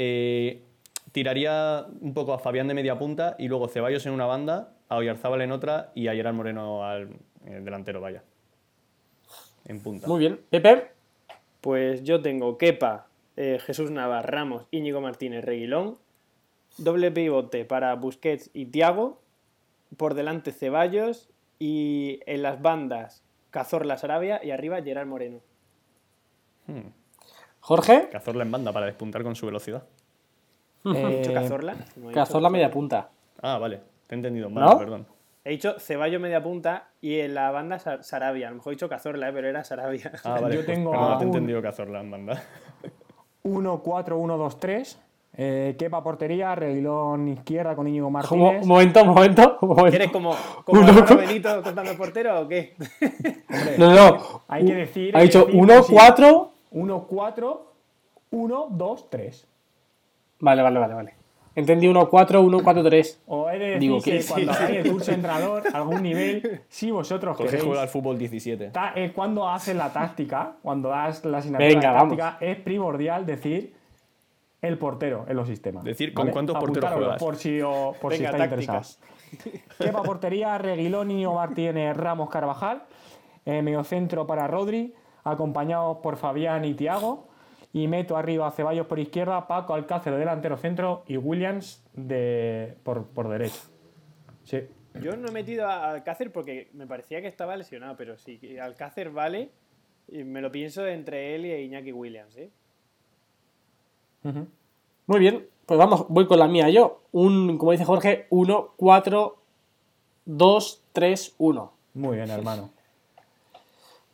tiraría un poco a Fabián de media punta y luego Ceballos en una banda, a Oyarzábal en otra y a Gerard Moreno al delantero, vaya. En punta. Muy bien. Pepe. Pues yo tengo Kepa, eh, Jesús Navas, Ramos, Íñigo Martínez, Reguilón. Doble pivote para Busquets y Tiago. Por delante Ceballos. Y en las bandas Cazorla Sarabia y arriba Gerard Moreno. Hmm. Jorge. Cazorla en banda para despuntar con su velocidad. ¿He dicho Cazorla? Cazorla media punta. Ah, vale. Te he entendido mal, perdón. He dicho Ceballos media punta y en la banda Sarabia. A lo mejor he dicho Cazorla, ¿eh? pero era Sarabia. Ah, vale. Yo tengo no te he entendido Cazorla en banda. 1-4-1-2-3. Eh, Kepa portería, Reguilón izquierda con Íñigo Martínez. Un momento, un momento, ¿Quieres como, como Uno, Benito contando portero o qué? no, no. Hay que decir. Ha dicho 1-4. 1-4-1-2-3. Vale, vale, vale, vale. Entendí 1-4, 1-4-3. O he de decir Digo, que, cuando hay el curso entrenador, algún nivel, si vosotros Jorge juega al fútbol 17. Es cuando haces la táctica, cuando das la asignatura táctica, es primordial decir el portero en los sistemas. Decir con cuántos porteros juegas. Por si, por si estáis interesados. Kepa portería, Reguilón, Niño Martínez, Ramos, Carvajal. Eh, mediocentro para Rodri, acompañados por Fabián y Tiago y meto arriba a Ceballos por izquierda, Paco Alcácer de delantero centro y Williams de, por, por derecha. Sí. Yo no he metido a Alcácer porque me parecía que estaba lesionado, pero si Alcácer vale, me lo pienso entre él y Iñaki Williams. ¿eh? Muy bien, pues vamos, voy con la mía yo. Un, como dice Jorge, 1, 4, 2, 3, 1. Muy bien, hermano.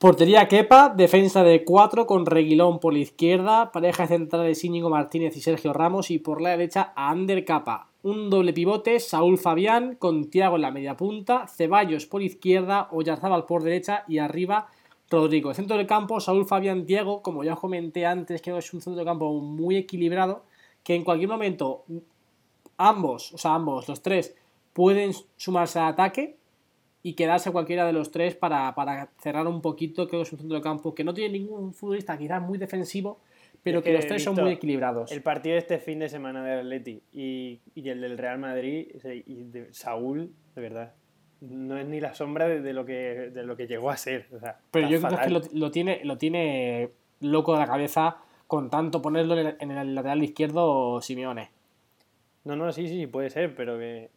Portería Kepa, defensa de 4 con Reguilón por la izquierda, pareja central de Íñigo Martínez y Sergio Ramos y por la derecha a Ander Capa. un doble pivote, Saúl Fabián, con Tiago en la media punta, Ceballos por izquierda, Oyarzábal por derecha y arriba Rodrigo. Centro del campo, Saúl Fabián Diego, como ya os comenté antes, que es un centro del campo muy equilibrado, que en cualquier momento ambos, o sea, ambos, los tres, pueden sumarse al ataque y quedarse cualquiera de los tres para, cerrar un poquito, creo que es un centro del campo que no tiene ningún futbolista quizás muy defensivo, pero que, los tres son muy equilibrados. El partido de este fin de semana del Atleti y, el del Real Madrid y de Saúl, de verdad, no es ni la sombra de, lo, que, de lo que llegó a ser. pero yo creo que lo, tiene, lo tiene loco de la cabeza con tanto ponerlo en el, lateral izquierdo Simeone. No, no, sí, sí, puede ser, pero que,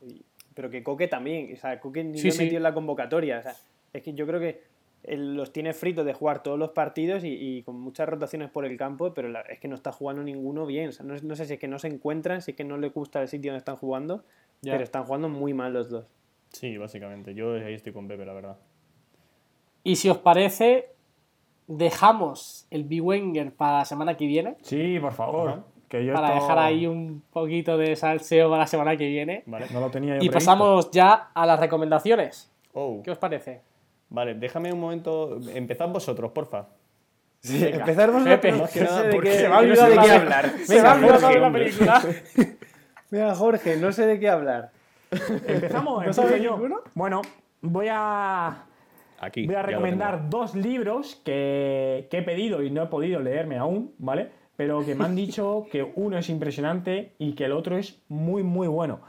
pero que Coque también. O sea, Coque ni lo he metido en la convocatoria. O sea, es que yo creo que los tiene fritos de jugar todos los partidos y, con muchas rotaciones por el campo, pero es que no está jugando ninguno bien. no, sé si es que no se encuentran, si es que no le gusta el sitio donde están jugando, pero están jugando muy mal los dos. Sí, básicamente. Yo ahí estoy con Pepe, la verdad. Y si os parece, dejamos el B-Wenger para la semana que viene. Sí, por favor. Que para dejar ahí un poquito de salseo para la semana que viene. Vale, no lo tenía Y pasamos ya a las recomendaciones. Oh. ¿Qué os parece? Vale, déjame un momento. Empezad vosotros, porfa. Sí, empezar vosotros. Pepe, no, sé de qué, se va a olvidar de qué hablar. Se va a olvidar la película. Mira, Jorge, no sé de qué hablar. Empezamos. ¿No sabes yo? Bueno, voy a. Aquí, voy a recomendar dos libros que, que he pedido y no he podido leerme aún, ¿vale? Pero que me han dicho que uno es impresionante y que el otro es muy, muy bueno.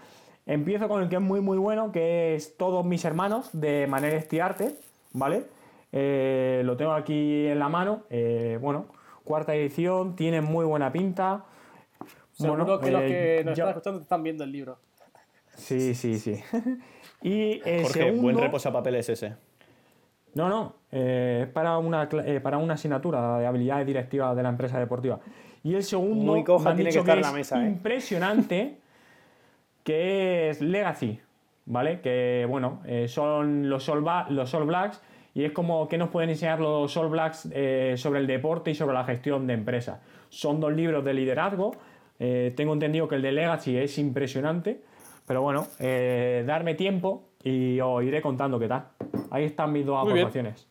Empiezo con el que es muy muy bueno, que es Todos mis hermanos de Manera Estiarte, ¿vale? Eh, lo tengo aquí en la mano. Eh, bueno, cuarta edición, tiene muy buena pinta. Seguro que los eh, que nos están escuchando están viendo el libro. Sí, sí, sí. y Jorge, buen reposapapeles ese. No, no, es para, una, para una asignatura de habilidades directivas de la empresa deportiva. Y el segundo, Muy coja tiene que estar la mesa. Impresionante. que es Legacy, ¿vale? Que, bueno, eh, son los All, los Blacks y es como que nos pueden enseñar los All Blacks eh, sobre el deporte y sobre la gestión de empresas. Son dos libros de liderazgo. Eh, tengo entendido que el de Legacy es impresionante, pero bueno, darme tiempo y os iré contando qué tal. Ahí están mis dos aportaciones.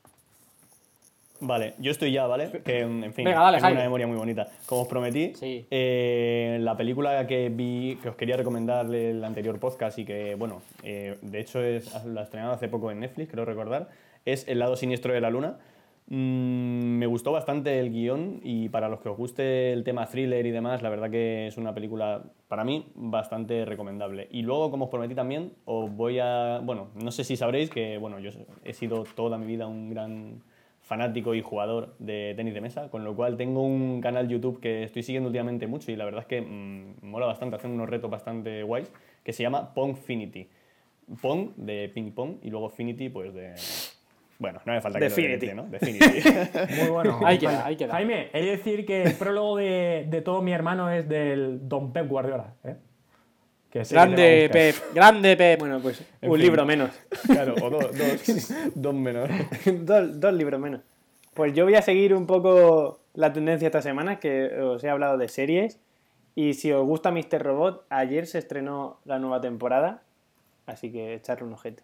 Vale, yo estoy ya, ¿vale? Que, en fin, tengo una memoria muy bonita. Como os prometí, eh, la película que vi, que os quería recomendar el anterior podcast y que, bueno, eh, de hecho es, la estrenaron hace poco en Netflix, creo recordar, es El lado siniestro de la luna. Mm, me gustó bastante el guion y para los que os guste el tema thriller y demás, la verdad que es una película, para mí, bastante recomendable. Y luego, como os prometí también, os voy a... Bueno, no sé si sabréis que, bueno, yo he sido toda mi vida un gran fanático y jugador de tenis de mesa, con lo cual tengo un canal YouTube que estoy siguiendo últimamente mucho y la verdad es que mm, mola bastante, hacen unos retos bastante guays, que se llama Pongfinity. Pong de ping pong y luego Finity pues de... Bueno, no me falta que Definity. lo ¿no? Definity. Muy bueno. hay que hay que Jaime, he de decir que el prólogo de, de todo mi hermano es del Don Pep Guardiola. ¿eh? grande Pep, grande Pep. Bueno, pues un libro menos. Claro, o dos, dos, menos. dos, libros menos. Pues yo voy a seguir un poco la tendencia esta semana, que os he hablado de series. Y si os gusta Mr. Robot, ayer se estrenó la nueva temporada, así que echarle un ojete.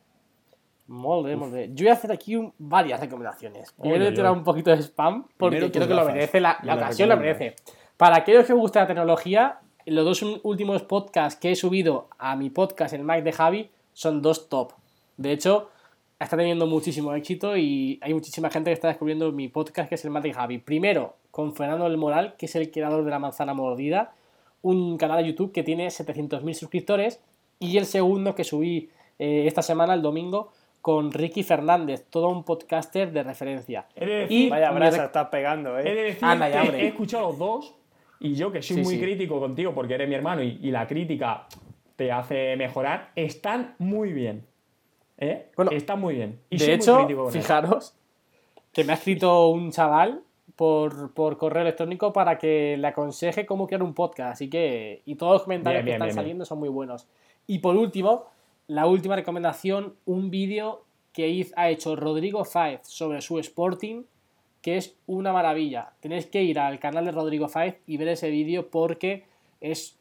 Molde, molde. Yo voy a hacer aquí varias recomendaciones. Primero he tirado un poquito de spam, porque creo que lo merece, la, la ocasión lo merece. Para aquellos que os gusta la tecnología, los dos últimos podcasts que he subido a mi podcast, el Mike de Javi, son dos top. De hecho, está teniendo muchísimo éxito y hay muchísima gente que está descubriendo mi podcast, que es el Mike de Javi. Primero, con Fernando del Moral, que es el creador de La Manzana Mordida, un canal de YouTube que tiene 700.000 suscriptores. Y el segundo que subí eh, esta semana, el domingo, con Ricky Fernández, todo un podcaster de referencia. y vaya brasa, estás pegando, ¿eh? he escuchado los dos y yo, que soy muy crítico contigo porque eres mi hermano y, la crítica te hace mejorar, están muy bien. ¿Eh? Bueno, están muy bien. Y de hecho, fijaros que me ha escrito un chaval por, correo electrónico para que le aconseje cómo crear un podcast. Así que, y todos los comentarios que están saliendo son muy buenos. Y por último, la última recomendación, un vídeo que ha hecho Rodrigo Faez sobre su Sporting que es una maravilla. Tenéis que ir al canal de Rodrigo Faiz y ver ese vídeo porque es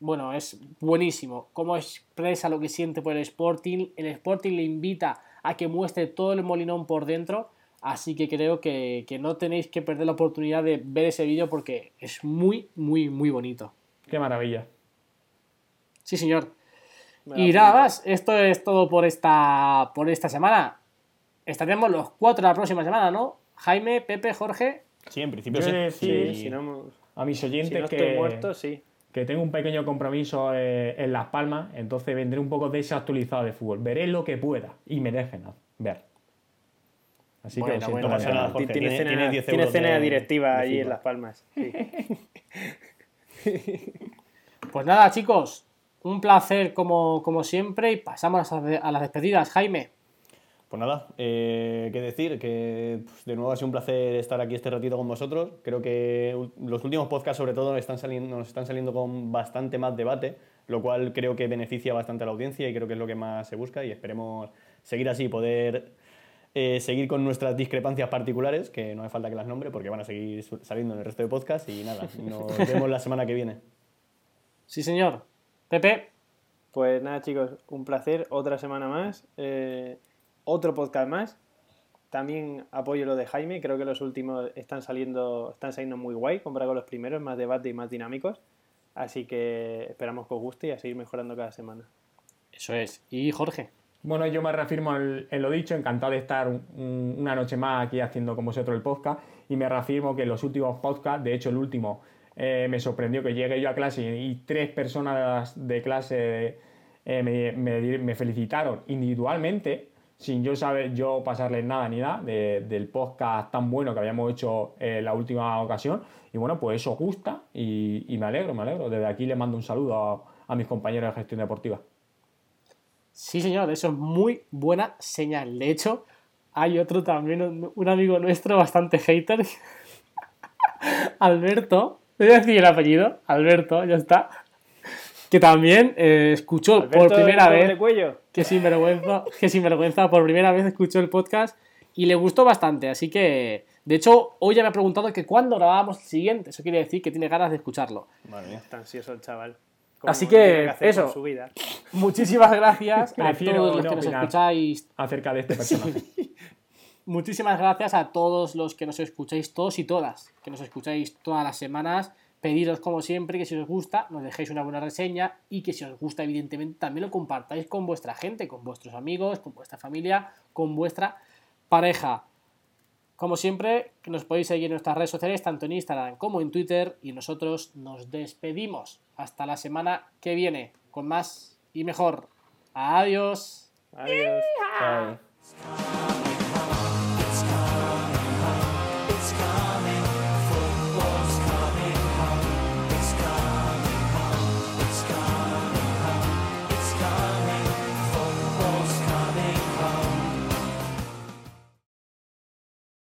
bueno, es buenísimo. Cómo expresa lo que siente por el Sporting. El Sporting le invita a que muestre todo el molinón por dentro. Así que creo que, no tenéis que perder la oportunidad de ver ese vídeo porque es muy, muy, muy bonito. Qué maravilla. Sí, señor. Y nada más, esto es todo por esta, por esta semana. Estaremos los cuatro la próxima semana, ¿no? Jaime, Pepe, Jorge. Sí, en principio sí. a mis oyentes que, muerto, sí. que tengo un pequeño compromiso eh, en Las Palmas, entonces vendré un poco desactualizado de fútbol. Veré lo que pueda y me dejen ver. Así que bueno, pasa nada, Jorge. Tiene, cena, tiene, cena directiva allí en Las Palmas. pues nada, chicos, un placer como, como siempre y pasamos a las despedidas. Jaime. Pues nada, eh, qué decir, que pues, de nuevo ha sido un placer estar aquí este ratito con vosotros. Creo que los últimos podcasts sobre todo están saliendo, nos están saliendo con bastante más debate, lo cual creo que beneficia bastante a la audiencia y creo que es lo que más se busca y esperemos seguir así, poder eh, seguir con nuestras discrepancias particulares, que no hace falta que las nombre porque van a seguir saliendo en el resto de podcasts y nada, nos vemos la semana que viene. Sí, señor. Pepe. Pues nada, chicos, un placer, otra semana más. Eh, otro podcast más. También apoyo lo de Jaime, creo que los últimos están saliendo, están saliendo muy guay comparado con los primeros, más debate y más dinámicos. Así que esperamos que os guste y a seguir mejorando cada semana. Eso es. ¿Y Jorge? Bueno, yo me reafirmo en, lo dicho, encantado de estar una noche más aquí haciendo con vosotros el podcast y me reafirmo que en los últimos podcasts, de hecho el último, eh, me sorprendió que llegué yo a clase y, tres personas de clase eh, me, felicitaron individualmente sin yo saber yo pasarles nada ni nada del podcast tan bueno que habíamos hecho en la última ocasión. Y bueno, pues eso gusta y, me alegro, me alegro. Desde aquí le mando un saludo a, mis compañeros de gestión deportiva. Sí, señor, eso es muy buena señal. De hecho, hay otro también, un amigo nuestro bastante hater, Alberto, voy a decir el apellido, Alberto, ya está, que también eh, escuchó por primera vez. Que sin, vergüenza, que sin vergüenza, por primera vez escuchó el podcast y le gustó bastante. Así que, de hecho, hoy ya me ha preguntado que cuándo grabábamos el siguiente. Eso quiere decir que tiene ganas de escucharlo. Vale, está ansioso el chaval. Así que, eso. Muchísimas gracias a todos los que nos escucháis. Acerca de este personaje. Muchísimas gracias a todos los que nos escucháis, todos y todas, que nos escucháis todas las semanas Pediros como siempre que si os gusta nos dejéis una buena reseña y que si os gusta evidentemente también lo compartáis con vuestra gente, con vuestros amigos, con vuestra familia, con vuestra pareja. Como siempre, que nos podéis seguir en nuestras redes sociales, tanto en Instagram como en Twitter, y nosotros nos despedimos. Hasta la semana que viene, con más y mejor. Adiós. Adiós.